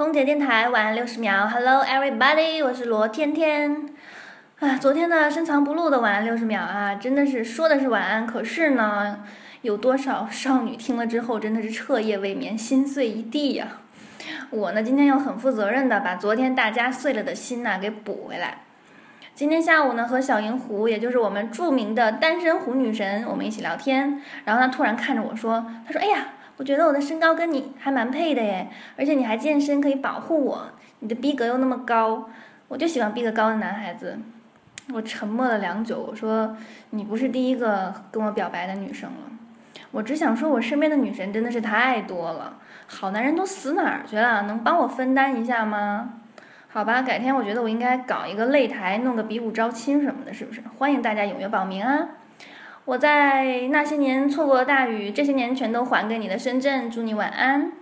空姐电台晚安六十秒，Hello everybody，我是罗天天。啊，昨天呢深藏不露的晚安六十秒啊，真的是说的是晚安，可是呢，有多少少女听了之后真的是彻夜未眠，心碎一地呀。我呢，今天要很负责任的把昨天大家碎了的心呐给补回来。今天下午呢，和小银狐，也就是我们著名的单身狐女神，我们一起聊天，然后她突然看着我说：“她说，哎呀。”我觉得我的身高跟你还蛮配的耶，而且你还健身可以保护我，你的逼格又那么高，我就喜欢逼格高的男孩子。我沉默了良久，我说你不是第一个跟我表白的女生了。我只想说，我身边的女神真的是太多了，好男人都死哪儿去了？能帮我分担一下吗？好吧，改天我觉得我应该搞一个擂台，弄个比武招亲什么的，是不是？欢迎大家踊跃报名啊！我在那些年错过大雨，这些年全都还给你的深圳，祝你晚安。